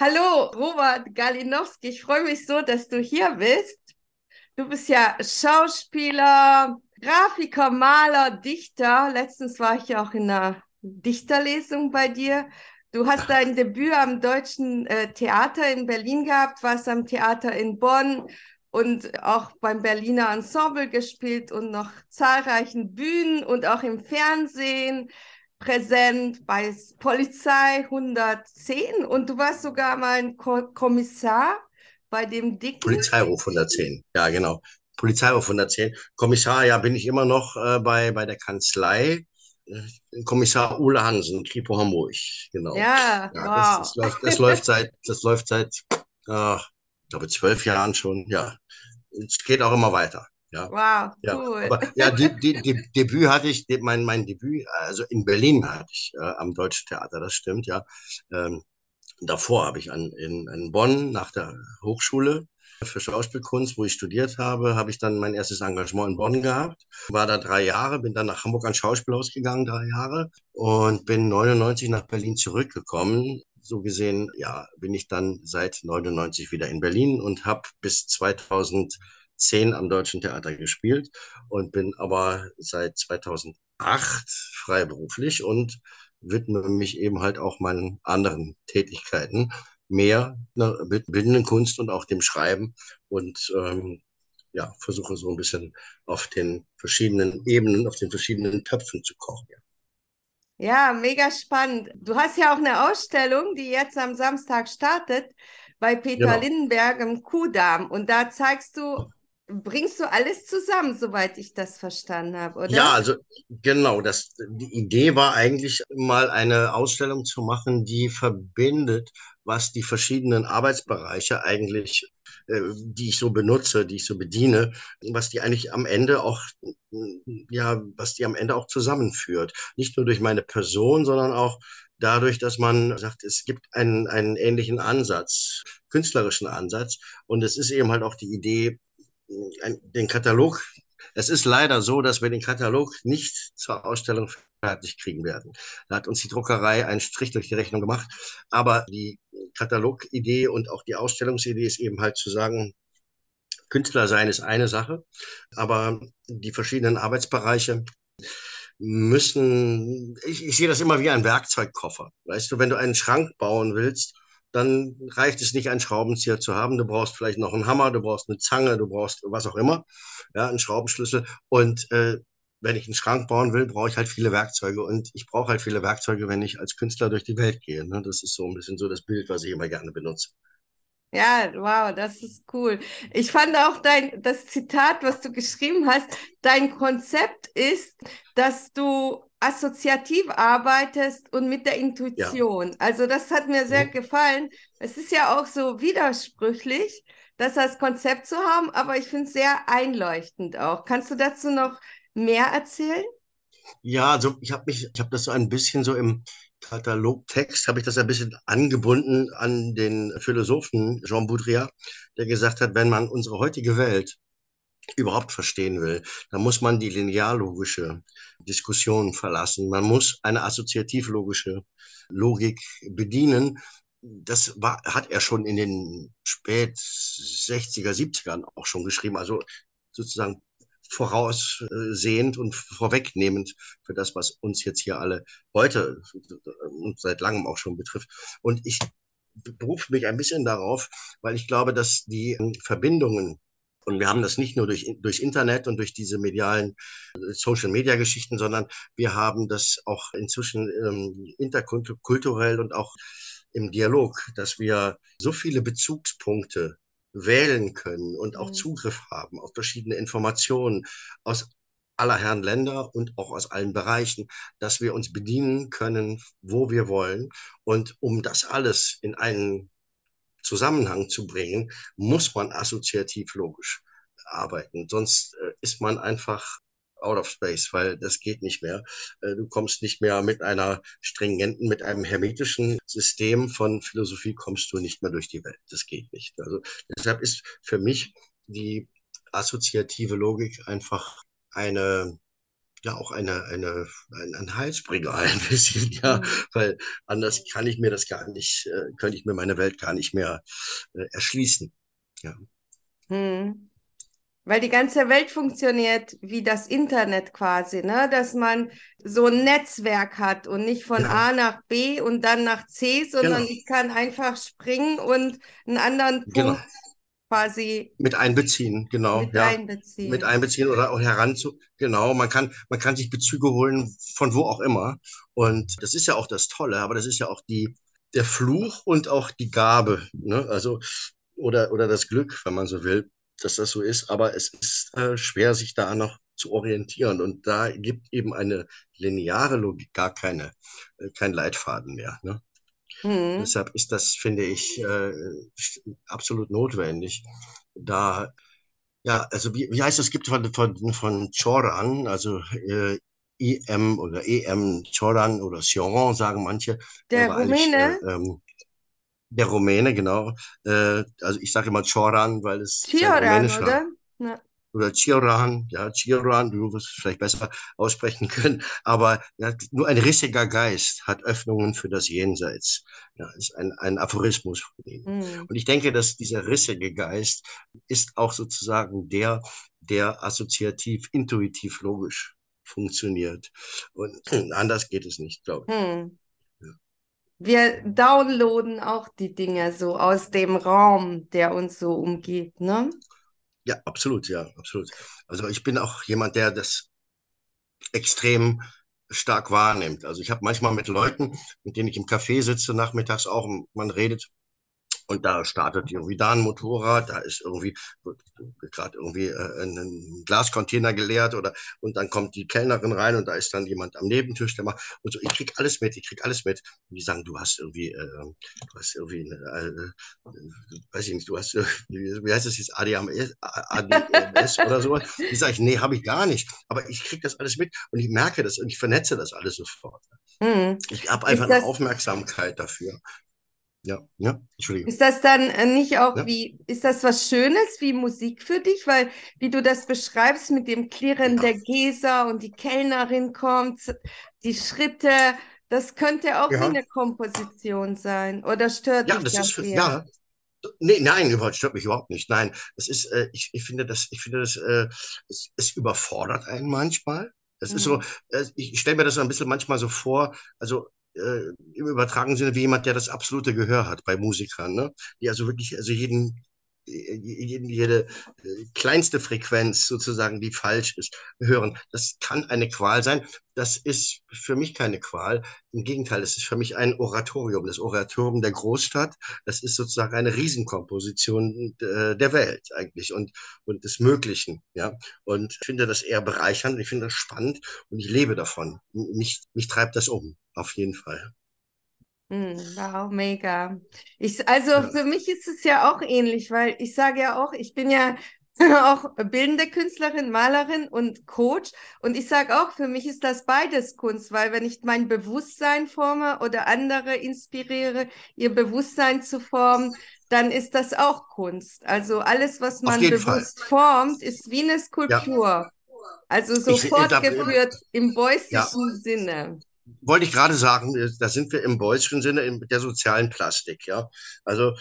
Hallo, Robert Galinowski. Ich freue mich so, dass du hier bist. Du bist ja Schauspieler, Grafiker, Maler, Dichter. Letztens war ich ja auch in einer Dichterlesung bei dir. Du hast dein Debüt am Deutschen äh, Theater in Berlin gehabt, warst am Theater in Bonn und auch beim Berliner Ensemble gespielt und noch zahlreichen Bühnen und auch im Fernsehen präsent bei Polizei 110 und du warst sogar mal ein Ko Kommissar bei dem dicken. Polizeiruf 110, ja, genau. Polizeiruf 110. Kommissar, ja, bin ich immer noch äh, bei, bei der Kanzlei. Äh, Kommissar Ole Hansen, Kripo Hamburg, genau. Ja, ja wow. das, das, läuft, das läuft seit, das läuft seit, äh, ich glaube, zwölf Jahren schon, ja. Es geht auch immer weiter. Ja. Wow, ja. cool. Aber ja, die, die, die, Debüt hatte ich, mein, mein Debüt, also in Berlin hatte ich äh, am Deutschen Theater, das stimmt, ja. Ähm, davor habe ich an, in, in Bonn nach der Hochschule für Schauspielkunst, wo ich studiert habe, habe ich dann mein erstes Engagement in Bonn gehabt. War da drei Jahre, bin dann nach Hamburg ans Schauspielhaus gegangen, drei Jahre, und bin 99 nach Berlin zurückgekommen. So gesehen, ja, bin ich dann seit 99 wieder in Berlin und habe bis 2000 zehn am Deutschen Theater gespielt und bin aber seit 2008 freiberuflich und widme mich eben halt auch meinen anderen Tätigkeiten mehr ne, mit bildenden Kunst und auch dem Schreiben und ähm, ja, versuche so ein bisschen auf den verschiedenen Ebenen, auf den verschiedenen Töpfen zu kochen. Ja. Ja, mega spannend. Du hast ja auch eine Ausstellung, die jetzt am Samstag startet bei Peter Genau. Lindenberg im Kudamm. Und da zeigst du bringst du alles zusammen, soweit ich das verstanden habe, oder? Ja, also genau, das, die Idee war eigentlich mal eine Ausstellung zu machen, die verbindet, was die verschiedenen Arbeitsbereiche eigentlich, äh, die ich so benutze, die ich so bediene, was die eigentlich am Ende auch, ja, was die am Ende auch zusammenführt. Nicht nur durch meine Person, sondern auch dadurch, dass man sagt, es gibt einen, einen ähnlichen Ansatz, künstlerischen Ansatz. Und es ist eben halt auch die Idee, den Katalog. Es ist leider so, dass wir den Katalog nicht zur Ausstellung fertig kriegen werden. Da hat uns die Druckerei einen Strich durch die Rechnung gemacht. Aber die Katalogidee und auch die Ausstellungsidee ist eben halt zu sagen, Künstler sein ist eine Sache, aber die verschiedenen Arbeitsbereiche müssen, ich, ich sehe das immer wie ein Werkzeugkoffer. Weißt du, wenn du einen Schrank bauen willst, dann reicht es nicht, einen Schraubenzieher zu haben. Du brauchst vielleicht noch einen Hammer, du brauchst eine Zange, du brauchst was auch immer, ja, einen Schraubenschlüssel. Und äh, wenn ich einen Schrank bauen will, brauche ich halt viele Werkzeuge. Und ich brauche halt viele Werkzeuge, wenn ich als Künstler durch die Welt gehe. Ne? Das ist so ein bisschen so das Bild, was ich immer gerne benutze. Ja, wow, das ist cool. Ich fand auch dein, das Zitat, was du geschrieben hast, dein Konzept ist, dass du assoziativ arbeitest und mit der Intuition. Ja. Also das hat mir sehr ja. gefallen. Es ist ja auch so widersprüchlich, das als Konzept zu haben, aber ich finde es sehr einleuchtend auch. Kannst du dazu noch mehr erzählen? Ja, also ich habe mich, ich habe das so ein bisschen so im Katalogtext, habe ich das ein bisschen angebunden an den Philosophen Jean Baudrillard, der gesagt hat, wenn man unsere heutige Welt überhaupt verstehen will, dann muss man die linearlogische Diskussion verlassen. Man muss eine assoziativlogische Logik bedienen. Das war, hat er schon in den spät 60er, 70ern auch schon geschrieben. Also sozusagen voraussehend und vorwegnehmend für das, was uns jetzt hier alle heute und seit langem auch schon betrifft. Und ich berufe mich ein bisschen darauf, weil ich glaube, dass die Verbindungen und wir haben das nicht nur durch, durch Internet und durch diese medialen äh, Social-Media-Geschichten, sondern wir haben das auch inzwischen ähm, interkulturell und auch im Dialog, dass wir so viele Bezugspunkte wählen können und auch mhm. Zugriff haben auf verschiedene Informationen aus aller Herren Länder und auch aus allen Bereichen, dass wir uns bedienen können, wo wir wollen. Und um das alles in einen Zusammenhang zu bringen, muss man assoziativ logisch arbeiten. Sonst äh, ist man einfach out of space, weil das geht nicht mehr. Äh, du kommst nicht mehr mit einer stringenten, mit einem hermetischen System von Philosophie kommst du nicht mehr durch die Welt. Das geht nicht. Also deshalb ist für mich die assoziative Logik einfach eine ja auch eine, eine, ein, ein Heilsbringer ein bisschen, ja, Mhm. weil anders kann ich mir das gar nicht, äh, könnte ich mir meine Welt gar nicht mehr äh, erschließen. Ja, Mhm. Weil die ganze Welt funktioniert wie das Internet quasi, ne? Dass man so ein Netzwerk hat und nicht von ja, A nach B und dann nach C, sondern genau, ich kann einfach springen und einen anderen genau. Punkt quasi Mit einbeziehen, genau, mit ja. Mit einbeziehen. einbeziehen oder auch heranzu, genau. Man kann, man kann sich Bezüge holen von wo auch immer. Und das ist ja auch das Tolle, aber das ist ja auch die, der Fluch und auch die Gabe, ne? Also, oder, oder das Glück, wenn man so will, dass das so ist. Aber es ist äh, schwer, sich da noch zu orientieren. Und da gibt eben eine lineare Logik gar keine, äh, kein Leitfaden mehr, ne? Mhm. Deshalb ist das, finde ich, äh, absolut notwendig, da ja, also wie, wie heißt es, es gibt von, von, von Choran, also äh, EM oder EM Choran oder Sioran, sagen manche, der eigentlich äh, Rumäne, ähm, der Rumäne, genau. Äh, also ich sage immer Choran, weil es Cioran, rumänischer oder? Ja. oder Chiran, ja, Chiran, du wirst es vielleicht besser aussprechen können, aber ja, nur ein rissiger Geist hat Öffnungen für das Jenseits. Ja, ist ein, ein Aphorismus von ihm. Mhm. Und ich denke, dass dieser rissige Geist ist auch sozusagen der, der assoziativ, intuitiv, logisch funktioniert. Und anders geht es nicht, glaube ich. Mhm. Wir downloaden auch die Dinge so aus dem Raum, der uns so umgibt, ne? Ja, absolut, ja, absolut. Also ich bin auch jemand, der das extrem stark wahrnimmt. Also ich habe manchmal mit Leuten, mit denen ich im Café sitze, nachmittags auch, man redet und da startet irgendwie da ein Motorrad, da ist irgendwie gerade irgendwie äh, ein, Glascontainer geleert oder und dann kommt die Kellnerin rein und da ist dann jemand am Nebentisch, der macht und so. Ich krieg alles mit, ich krieg alles mit. Und die sagen, du hast irgendwie, äh, du hast irgendwie, äh, weiß ich nicht, du hast, äh, wie, heißt das jetzt, ADHS, ADMS oder so. Die sage ich, nee, habe ich gar nicht. Aber ich krieg das alles mit und ich merke das und ich vernetze das alles sofort. Mhm. Ich habe einfach eine Aufmerksamkeit dafür. Ja, ja, Entschuldigung. ist das dann äh, nicht auch Ja, wie, ist das was Schönes wie Musik für dich? Weil, wie du das beschreibst mit dem Klirren ja, der Gläser und die Kellnerin kommt, die Schritte, das könnte auch wie ja. eine Komposition sein. Oder stört Ja, dich das ist das für, eher? ja, nee, nein, überhaupt stört mich überhaupt nicht. Nein, das ist, äh, ich, ich finde das, ich finde das, äh, es, es überfordert einen manchmal. Das ist so, Mhm. äh, ich stelle mir das so ein bisschen manchmal so vor, also äh, im übertragenen Sinne wie jemand, der das absolute Gehör hat bei Musikern, ne? Die also wirklich, also jeden, jede, kleinste Frequenz sozusagen, die falsch ist, hören. Das kann eine Qual sein. Das ist für mich keine Qual. Im Gegenteil, es ist für mich ein Oratorium, das Oratorium der Großstadt. Das ist sozusagen eine Riesenkomposition äh, der Welt eigentlich und, und des Möglichen. Ja? Und ich finde das eher bereichernd, ich finde das spannend und ich lebe davon. Mich, mich treibt das um, auf jeden Fall. Hm, Wow, mega. Ich, also Ja, für mich ist es ja auch ähnlich, weil ich sage ja auch, ich bin ja auch bildende Künstlerin, Malerin und Coach. Und ich sage auch, für mich ist das beides Kunst, weil wenn ich mein Bewusstsein forme oder andere inspiriere, ihr Bewusstsein zu formen, dann ist das auch Kunst. Also alles, was man jeden Fall. bewusst formt, ist wie eine Ja, Skulptur. Also so ich, ich glaube, fortgeführt im ja, beußischen Sinne. Wollte ich gerade sagen, äh, da sind wir im Beuysschen Sinne in der sozialen Plastik, ja. Also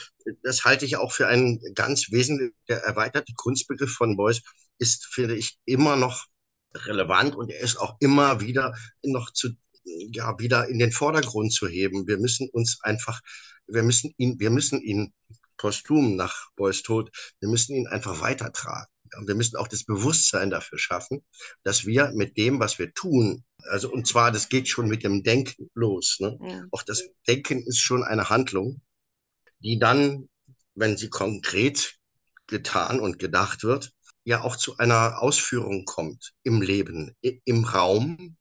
das halte ich auch für einen ganz wesentlichen, der erweiterte Kunstbegriff von Beuys ist, finde ich, immer noch relevant und er ist auch immer wieder noch zu, ja, wieder in den Vordergrund zu heben. Wir müssen uns einfach, wir müssen ihn, wir müssen ihn posthum nach Beuys Tod, wir müssen ihn einfach weitertragen. Wir müssen auch das Bewusstsein dafür schaffen, dass wir mit dem, was wir tun, also und zwar, das geht schon mit dem Denken los. Ne? Hm. Auch das Denken ist schon eine Handlung, die dann, wenn sie konkret getan und gedacht wird, ja auch zu einer Ausführung kommt im Leben, im Raum,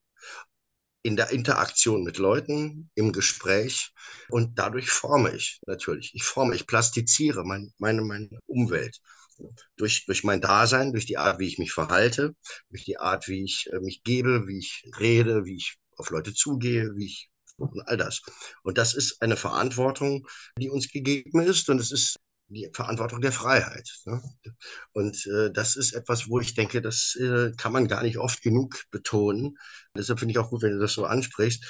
in der Interaktion mit Leuten, im Gespräch. Und dadurch forme ich natürlich. Ich forme, ich plastiziere mein, meine, meine Umwelt. Durch, durch mein Dasein, durch die Art, wie ich mich verhalte, durch die Art, wie ich äh, mich gebe, wie ich rede, wie ich auf Leute zugehe, wie ich und all das. Und das ist eine Verantwortung, die uns gegeben ist. Und es ist die Verantwortung der Freiheit. Ne? Und äh, das ist etwas, wo ich denke, das äh, kann man gar nicht oft genug betonen. Deshalb finde ich auch gut, wenn du das so ansprichst.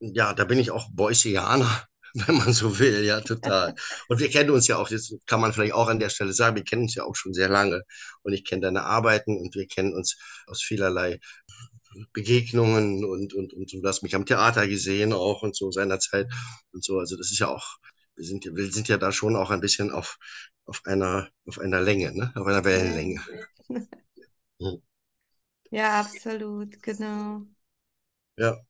Ja, da bin ich auch Boysianer, wenn man so will, ja, total. Und wir kennen uns ja auch, das kann man vielleicht auch an der Stelle sagen, wir kennen uns ja auch schon sehr lange. Und ich kenne deine Arbeiten und wir kennen uns aus vielerlei Begegnungen und, und, und so. Du hast mich am Theater gesehen auch und so seinerzeit und so. Also das ist ja auch wir sind, wir sind ja da schon auch ein bisschen auf, auf einer, auf einer Länge, ne? auf einer Wellenlänge. Ja, absolut, genau. Ja.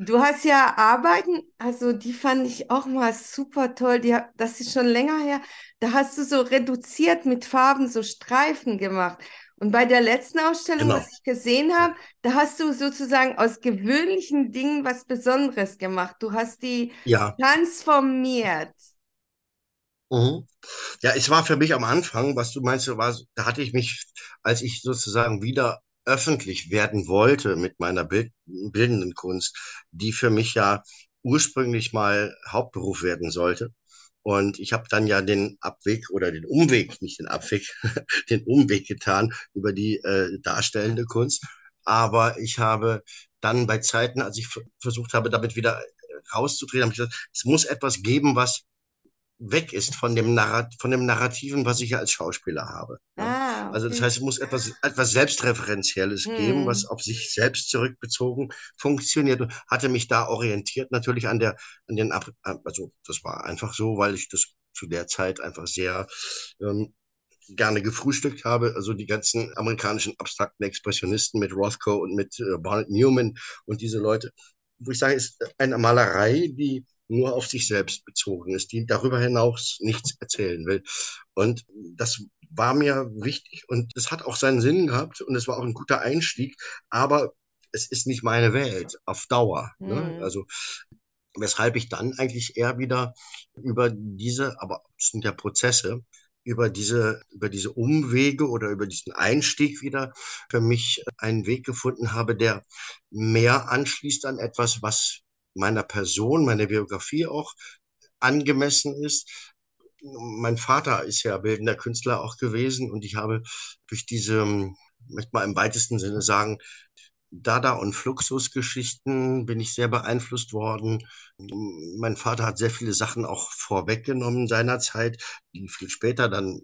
Du hast ja Arbeiten, also die fand ich auch mal super toll. Die, das ist schon länger her. Da hast du so reduziert mit Farben, so Streifen gemacht. Und bei der letzten Ausstellung, genau. was ich gesehen habe, da hast du sozusagen aus gewöhnlichen Dingen was Besonderes gemacht. Du hast die ja. transformiert. Mhm. Ja, es war für mich am Anfang, was du meinst, war, da hatte ich mich, als ich sozusagen wieder öffentlich werden wollte mit meiner Bild, bildenden Kunst, die für mich ja ursprünglich mal Hauptberuf werden sollte, und ich habe dann ja den Abweg oder den Umweg, nicht den Abweg, den Umweg getan über die äh, darstellende Kunst. Aber ich habe dann bei Zeiten, als ich versucht habe, damit wieder rauszudrehen, habe ich gesagt, es muss etwas geben, was weg ist von dem, Narrat von dem Narrativen, was ich ja als Schauspieler habe. Ah, okay. Also das heißt, es muss etwas, etwas Selbstreferenzielles hm. geben, was auf sich selbst zurückbezogen funktioniert. Und hatte mich da orientiert natürlich an der, an den, also das war einfach so, weil ich das zu der Zeit einfach sehr ähm, gerne gefrühstückt habe. Also die ganzen amerikanischen abstrakten Expressionisten mit Rothko und mit äh, Barnett Newman und diese Leute, wo ich sage, ist eine Malerei, die nur auf sich selbst bezogen ist, die darüber hinaus nichts erzählen will. Und das war mir wichtig und es hat auch seinen Sinn gehabt und es war auch ein guter Einstieg, aber es ist nicht meine Welt auf Dauer. Ne? Mhm. Ne? Also weshalb ich dann eigentlich eher wieder über diese, aber es sind ja Prozesse, über diese, über diese Umwege oder über diesen Einstieg wieder für mich einen Weg gefunden habe, der mehr anschließt an etwas, was meiner Person, meiner Biografie auch angemessen ist. Mein Vater ist ja bildender Künstler auch gewesen und ich habe durch diese, möchte mal im weitesten Sinne sagen, Dada- und Fluxus-Geschichten bin ich sehr beeinflusst worden. Mein Vater hat sehr viele Sachen auch vorweggenommen seinerzeit, die viel später dann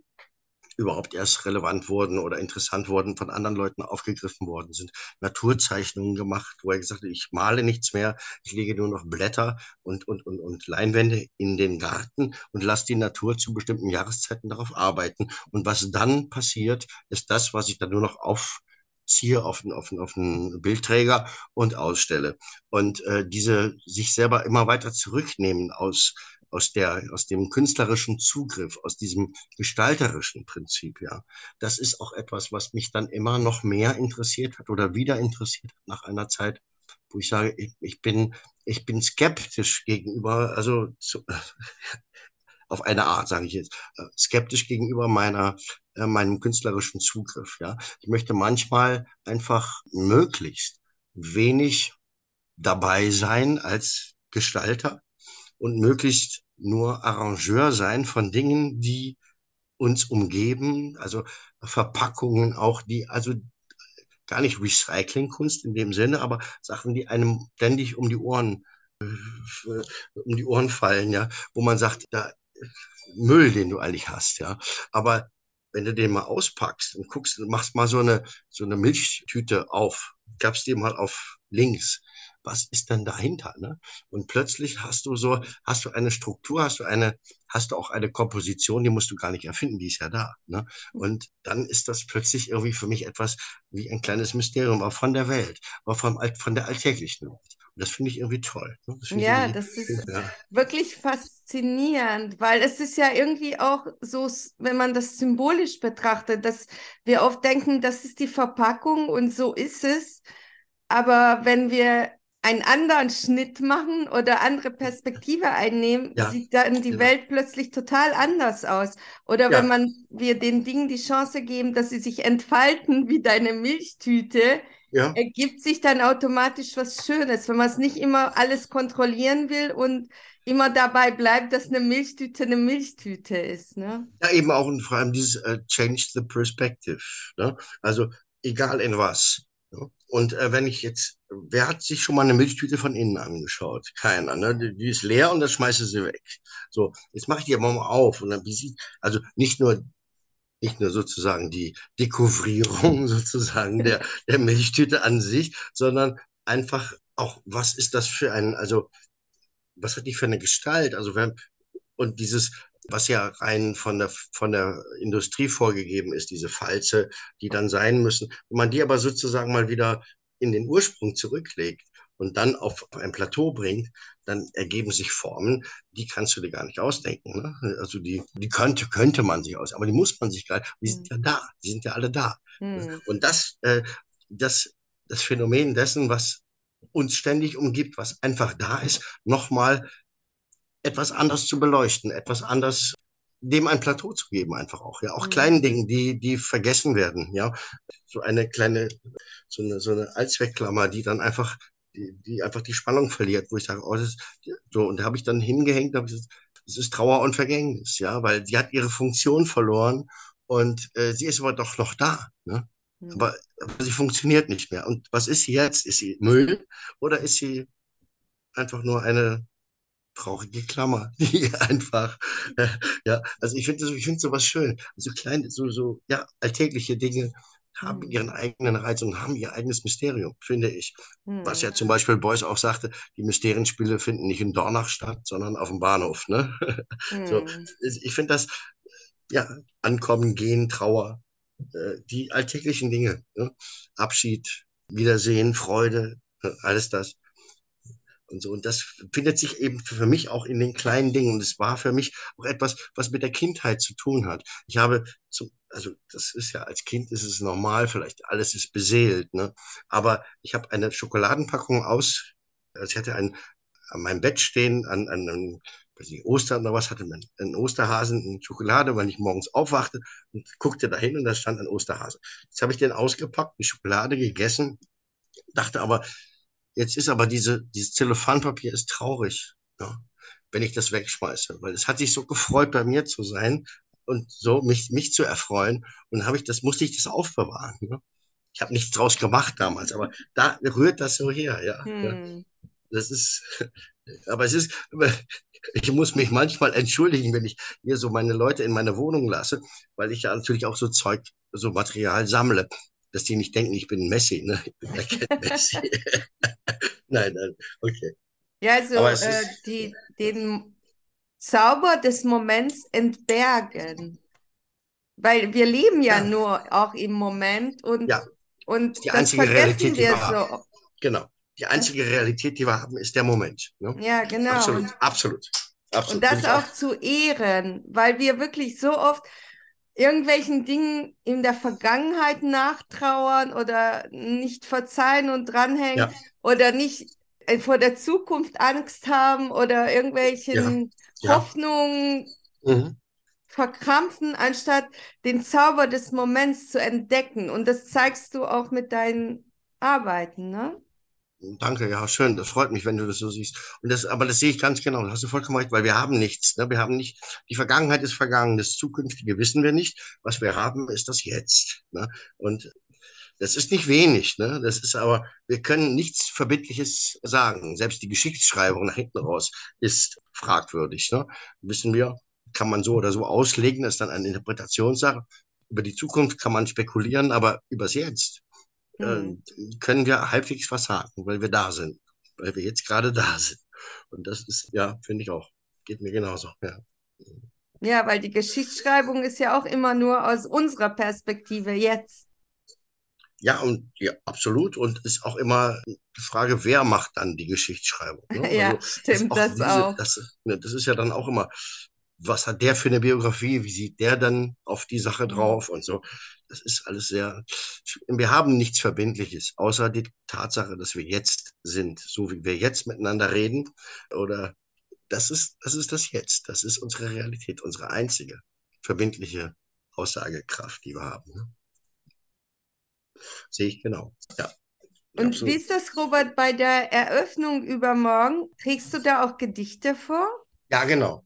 überhaupt erst relevant wurden oder interessant wurden, von anderen Leuten aufgegriffen worden sind. Naturzeichnungen gemacht, wo er gesagt hat, ich male nichts mehr, ich lege nur noch Blätter und, und, und, und Leinwände in den Garten und lasse die Natur zu bestimmten Jahreszeiten darauf arbeiten. Und was dann passiert, ist das, was ich dann nur noch aufziehe auf, auf, auf einen Bildträger und ausstelle. Und äh, diese sich selber immer weiter zurücknehmen aus aus der, aus dem künstlerischen Zugriff, aus diesem gestalterischen Prinzip, ja. Das ist auch etwas, was mich dann immer noch mehr interessiert hat oder wieder interessiert hat nach einer Zeit, wo ich sage, ich, ich bin, ich bin skeptisch gegenüber, also zu, auf eine Art, sage ich jetzt, skeptisch gegenüber meiner, äh, meinem künstlerischen Zugriff, ja. Ich möchte manchmal einfach möglichst wenig dabei sein als Gestalter und möglichst nur Arrangeur sein von Dingen, die uns umgeben, also Verpackungen auch, die, also gar nicht Recyclingkunst in dem Sinne, aber Sachen, die einem ständig um die Ohren, äh, um die Ohren fallen, ja, wo man sagt, da, Müll, den du eigentlich hast, ja. Aber wenn du den mal auspackst und guckst, machst mal so eine, so eine Milchtüte auf, gab's die mal auf links, was ist denn dahinter? Ne? Und plötzlich hast du so, hast du eine Struktur, hast du eine, hast du auch eine Komposition, die musst du gar nicht erfinden, die ist ja da. Ne? Und dann ist das plötzlich irgendwie für mich etwas wie ein kleines Mysterium, auch von der Welt, auch vom, von der alltäglichen Welt. Und das finde ich irgendwie toll. Ne? Das ja, das ist ja. wirklich faszinierend, weil es ist ja irgendwie auch so, wenn man das symbolisch betrachtet, dass wir oft denken, das ist die Verpackung und so ist es. Aber wenn wir einen anderen Schnitt machen oder andere Perspektive einnehmen, ja. sieht dann die ja. Welt plötzlich total anders aus. Oder ja. wenn man wir den Dingen die Chance geben, dass sie sich entfalten wie deine Milchtüte, ergibt sich dann automatisch was Schönes, wenn man es nicht immer alles kontrollieren will und immer dabei bleibt, dass eine Milchtüte eine Milchtüte ist. Ne? Ja, eben auch und vor allem dieses äh, Change the Perspective. Ne? Also egal in was. Und äh, wenn ich jetzt, wer hat sich schon mal eine Milchtüte von innen angeschaut? Keiner. Ne? Die, die ist leer und dann schmeiße sie weg. So, jetzt mache ich die aber mal auf und dann wie sieht, also nicht nur nicht nur sozusagen die Dekouvrierung sozusagen der, der Milchtüte an sich, sondern einfach auch, was ist das für ein, also was hat die für eine Gestalt? Also wenn, und dieses, was ja rein von der, von der Industrie vorgegeben ist, diese Falze, die dann sein müssen. Wenn man die aber sozusagen mal wieder in den Ursprung zurücklegt und dann auf ein Plateau bringt, dann ergeben sich Formen, die kannst du dir gar nicht ausdenken. Ne? Also die, die könnte, könnte man sich aus, aber die muss man sich gar nicht, die sind ja da, die sind ja alle da. Hm. Und das, äh, das, das Phänomen dessen, was uns ständig umgibt, was einfach da ist, nochmal etwas anders zu beleuchten, etwas anders dem ein Plateau zu geben, einfach auch, ja, auch Mhm. kleinen Dingen, die, die vergessen werden, ja, so eine kleine, so eine, so eine Allzweckklammer, die dann einfach, die, die einfach die Spannung verliert, wo ich sage, oh, das ist, so, und da habe ich dann hingehängt, da habe ich gesagt, es ist Trauer und Vergängnis, ja, weil die hat ihre Funktion verloren und äh, sie ist aber doch noch da, ne? Hm. Aber, aber sie funktioniert nicht mehr. Und was ist sie jetzt? Ist sie Müll oder ist sie einfach nur eine traurige Klammer, die einfach, äh, ja, also ich finde ich finde sowas schön. So kleine, so, so, ja, alltägliche Dinge haben Hm. ihren eigenen Reiz und haben ihr eigenes Mysterium, finde ich. Was Hm. ja zum Beispiel Beuys auch sagte, die Mysterienspiele finden nicht in Dornach statt, sondern auf dem Bahnhof, ne? So, Hm. ich finde das, ja, Ankommen, Gehen, Trauer, äh, die alltäglichen Dinge, ne? Abschied, Wiedersehen, Freude, äh, alles das und so. Und das findet sich eben für mich auch in den kleinen Dingen. Und es war für mich auch etwas, was mit der Kindheit zu tun hat. Ich habe zum, also das ist ja als Kind ist es normal, vielleicht alles ist beseelt, ne? Aber ich habe eine Schokoladenpackung aus, also ich hatte ein, an meinem Bett stehen, an, an, an weiß nicht, Ostern oder was, hatte man einen Osterhasen in Schokolade, weil ich morgens aufwachte und guckte dahin und da stand ein Osterhase. Jetzt habe ich den ausgepackt, die Schokolade gegessen, dachte aber, Jetzt ist aber diese, dieses Zellophanpapier ist traurig, ja, wenn ich das wegschmeiße, weil es hat sich so gefreut, bei mir zu sein und so mich, mich zu erfreuen. Und habe ich das, musste ich das aufbewahren. Ne? Ich habe nichts draus gemacht damals, aber da rührt das so her, ja. ja. Hm. Das ist, aber es ist, ich muss mich manchmal entschuldigen, wenn ich hier so meine Leute in meine Wohnung lasse, weil ich ja natürlich auch so Zeug, so Material sammle, dass die nicht denken, ich bin Messi, ne? Ich bin Messi. Nein, nein, okay. Ja, also äh, ist- die, den Zauber des Moments entbergen. Weil wir leben ja, Ja. nur auch im Moment und, Ja. und Die das einzige vergessen Realität, die wir so. Genau. Die einzige Realität, die wir haben, ist der Moment. Ne? Ja, genau. Absolut, absolut. absolut. und das auch zu ehren, weil wir wirklich so oft irgendwelchen Dingen in der Vergangenheit nachtrauern oder nicht verzeihen und dranhängen Ja. oder nicht äh, vor der Zukunft Angst haben oder irgendwelchen Ja. Hoffnungen Mhm. verkrampfen, anstatt den Zauber des Moments zu entdecken. Und das zeigst du auch mit deinen Arbeiten, ne? Danke, ja, schön. Das freut mich, wenn du das so siehst. Und das, aber das sehe ich ganz genau. Da hast du vollkommen recht, weil wir haben nichts. Ne? Wir haben nicht, die Vergangenheit ist vergangen. Das Zukünftige wissen wir nicht. Was wir haben, ist das Jetzt. Ne? Und das ist nicht wenig. Ne? Das ist aber, wir können nichts Verbindliches sagen. Selbst die Geschichtsschreibung nach hinten raus ist fragwürdig. Ne? Wissen wir, kann man so oder so auslegen. Das ist dann eine Interpretationssache. Über die Zukunft kann man spekulieren, aber übers Jetzt Hm. äh, können wir halbwegs was sagen, weil wir da sind, weil wir jetzt gerade da sind. Und das ist, ja, finde ich auch. Geht mir genauso. Ja. Ja, weil die Geschichtsschreibung ist ja auch immer nur aus unserer Perspektive jetzt. Ja, und ja, absolut. Und ist auch immer die Frage, wer macht dann die Geschichtsschreibung? Ne? Ja, Also, stimmt, auch das diese, auch. Das, ne, das ist ja dann auch immer, was hat der für eine Biografie? Wie sieht der dann auf die Sache Mhm. drauf und so? Das ist alles sehr, wir haben nichts Verbindliches, außer die Tatsache, dass wir jetzt sind, so wie wir jetzt miteinander reden. Oder das ist, das ist das Jetzt. Das ist unsere Realität, unsere einzige verbindliche Aussagekraft, die wir haben. Ne? Sehe ich genau. Ja. Und Absolut. wie ist das, Robert, bei der Eröffnung übermorgen? Trägst du da auch Gedichte vor? Ja, genau.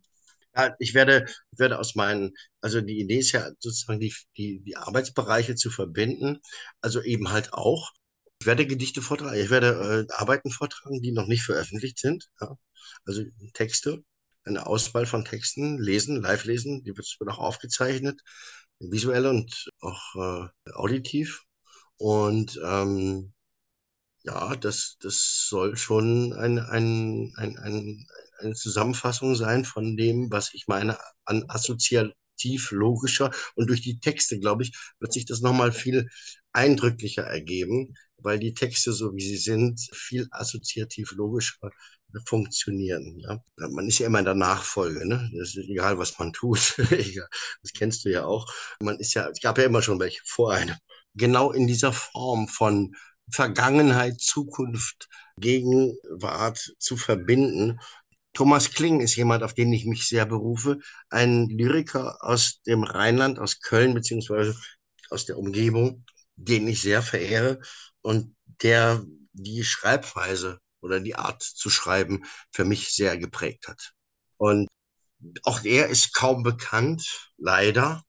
Ja, ich werde, ich werde aus meinen, also die Idee ist ja sozusagen die, die, die Arbeitsbereiche zu verbinden, also eben halt auch. Ich werde Gedichte vortragen, ich werde äh, Arbeiten vortragen, die noch nicht veröffentlicht sind. Ja? Also Texte, eine Auswahl von Texten, lesen, live lesen, die wird, wird auch aufgezeichnet, visuell und auch äh, auditiv. Und ähm, ja, das, das soll schon ein, ein, ein, ein, eine Zusammenfassung sein von dem, was ich meine, an assoziativ logischer. Und durch die Texte, glaube ich, wird sich das nochmal viel eindrücklicher ergeben, weil die Texte, so wie sie sind, viel assoziativ logischer funktionieren. Ja? Man ist ja immer in der Nachfolge, ne? Das ist egal, was man tut. das kennst du ja auch. Man ist ja, es gab ja immer schon welche vor einem. Genau in dieser Form von Vergangenheit, Zukunft, Gegenwart zu verbinden. Thomas Kling ist jemand, auf den ich mich sehr berufe, ein Lyriker aus dem Rheinland, aus Köln beziehungsweise aus der Umgebung, den ich sehr verehre und der die Schreibweise oder die Art zu schreiben für mich sehr geprägt hat. Und auch er ist kaum bekannt, leider,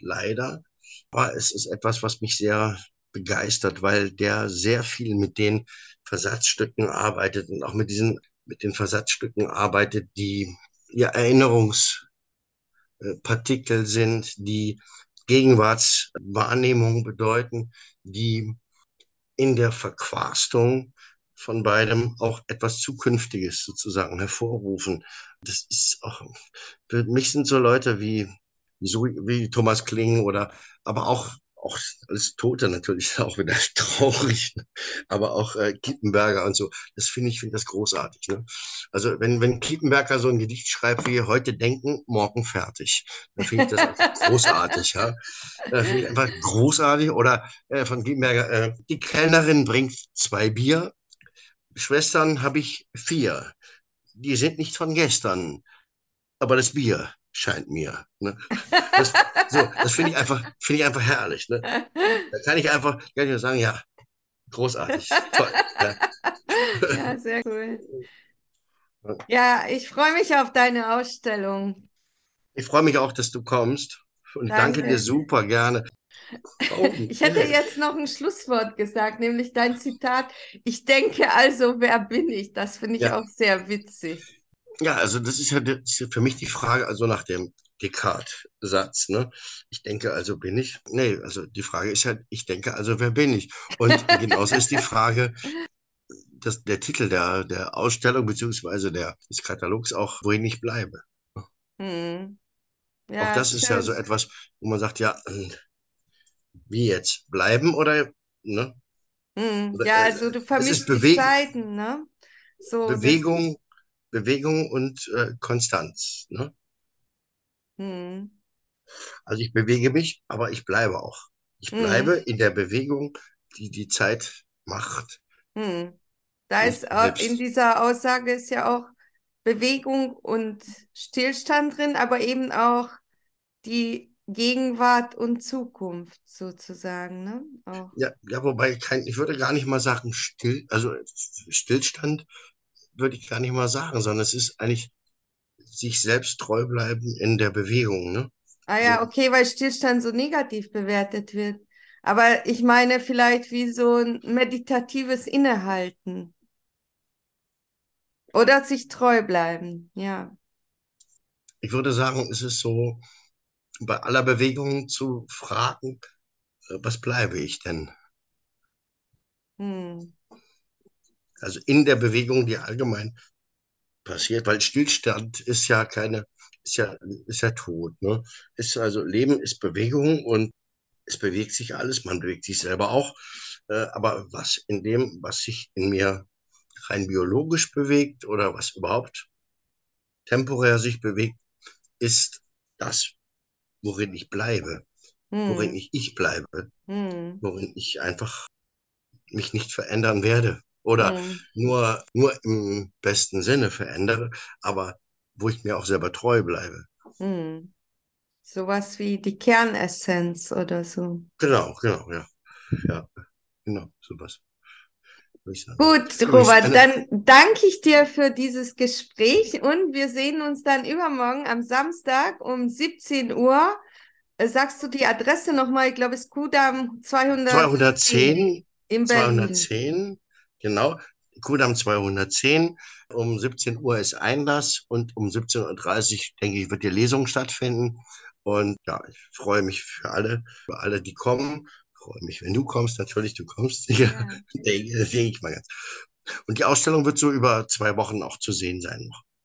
leider. Aber es ist etwas, was mich sehr begeistert, weil der sehr viel mit den Versatzstücken arbeitet und auch mit diesen, mit den Versatzstücken arbeitet, die ja Erinnerungspartikel sind, die Gegenwartswahrnehmung bedeuten, die in der Verquastung von beidem auch etwas Zukünftiges sozusagen hervorrufen. Das ist auch, für mich sind so Leute wie, wie, Thomas Kling oder, aber auch auch alles Tote natürlich auch wieder traurig, ne? aber auch äh, Kippenberger und so. Das finde ich, finde das großartig. Ne? Also wenn, wenn Kippenberger so ein Gedicht schreibt wie heute denken, morgen fertig, dann finde ich das großartig. Ja? Das finde ich einfach großartig. Oder äh, von Kippenberger, äh, die Kellnerin bringt zwei Bier, Schwestern habe ich vier. Die sind nicht von gestern, aber das Bier scheint mir. Ne? Das, so, das finde ich einfach, finde ich einfach herrlich. Ne? Da kann ich einfach, kann ich nur sagen, ja, großartig, toll. Ja, ja sehr cool. Ja, ich freue mich auf deine Ausstellung. Ich freue mich auch, dass du kommst und danke, danke dir super gerne. Oh, ich hätte jetzt noch ein Schlusswort gesagt, nämlich dein Zitat. Ich denke also, wer bin ich? Das finde ich ja. auch sehr witzig. Ja, also das ist ja, das ist ja für mich die Frage, also nach dem Descartes-Satz, ne? Ich denke also bin ich. Nee, also die Frage ist ja, ich denke also wer bin ich? Und genauso ist die Frage, dass der Titel der, der Ausstellung beziehungsweise der, des Katalogs auch, wohin ich bleibe. Hm. Ja, auch das ist schön. ja so etwas, wo man sagt, ja, wie jetzt? Bleiben oder, ne? Hm. Ja, also du vermisst die Zeiten, ne? So, Bewegung, Bewegung und äh, Konstanz. Ne? Hm. Also ich bewege mich, aber ich bleibe auch. Ich hm. bleibe in der Bewegung, die die Zeit macht. Hm. Da ist auch, in dieser Aussage ist ja auch Bewegung und Stillstand drin, aber eben auch die Gegenwart und Zukunft sozusagen, ne? Auch. Ja, ja, wobei kein, ich würde gar nicht mal sagen still, also Stillstand würde ich gar nicht mal sagen, sondern es ist eigentlich sich selbst treu bleiben in der Bewegung. Ne? Ah ja, okay, weil Stillstand so negativ bewertet wird. Aber ich meine vielleicht wie so ein meditatives Innehalten. Oder sich treu bleiben, ja. Ich würde sagen, es ist so, bei aller Bewegung zu fragen, äh, was bleibe ich denn? Hm also in der Bewegung, die allgemein passiert, weil Stillstand ist ja keine, ist ja, ist ja tot, ne? Ist also Leben ist Bewegung und es bewegt sich alles, man bewegt sich selber auch, äh, aber was in dem, was sich in mir rein biologisch bewegt oder was überhaupt temporär sich bewegt, ist das, worin ich bleibe, hm. worin ich ich bleibe, hm. worin ich einfach mich nicht verändern werde oder mhm. nur, nur im besten Sinne verändere, aber wo ich mir auch selber treu bleibe. Mhm. Sowas wie die Kernessenz oder so. Genau, genau, ja. Ja, genau, sowas. Gut, Robert, dann danke ich dir für dieses Gespräch und wir sehen uns dann übermorgen am Samstag um 17 Uhr. Äh, sagst du die Adresse nochmal? Ich glaube, es ist Kudamm 200 210 in Berlin. 210, genau. Kudamm 210. Um 17 Uhr ist Einlass und um 17.30 Uhr, denke ich, wird die Lesung stattfinden. Und ja, ich freue mich für alle, für alle, die kommen. Ich freue mich, wenn du kommst, natürlich, du kommst. Ja. denke, denke ich mal ganz. Und die Ausstellung wird so über zwei Wochen auch zu sehen sein noch.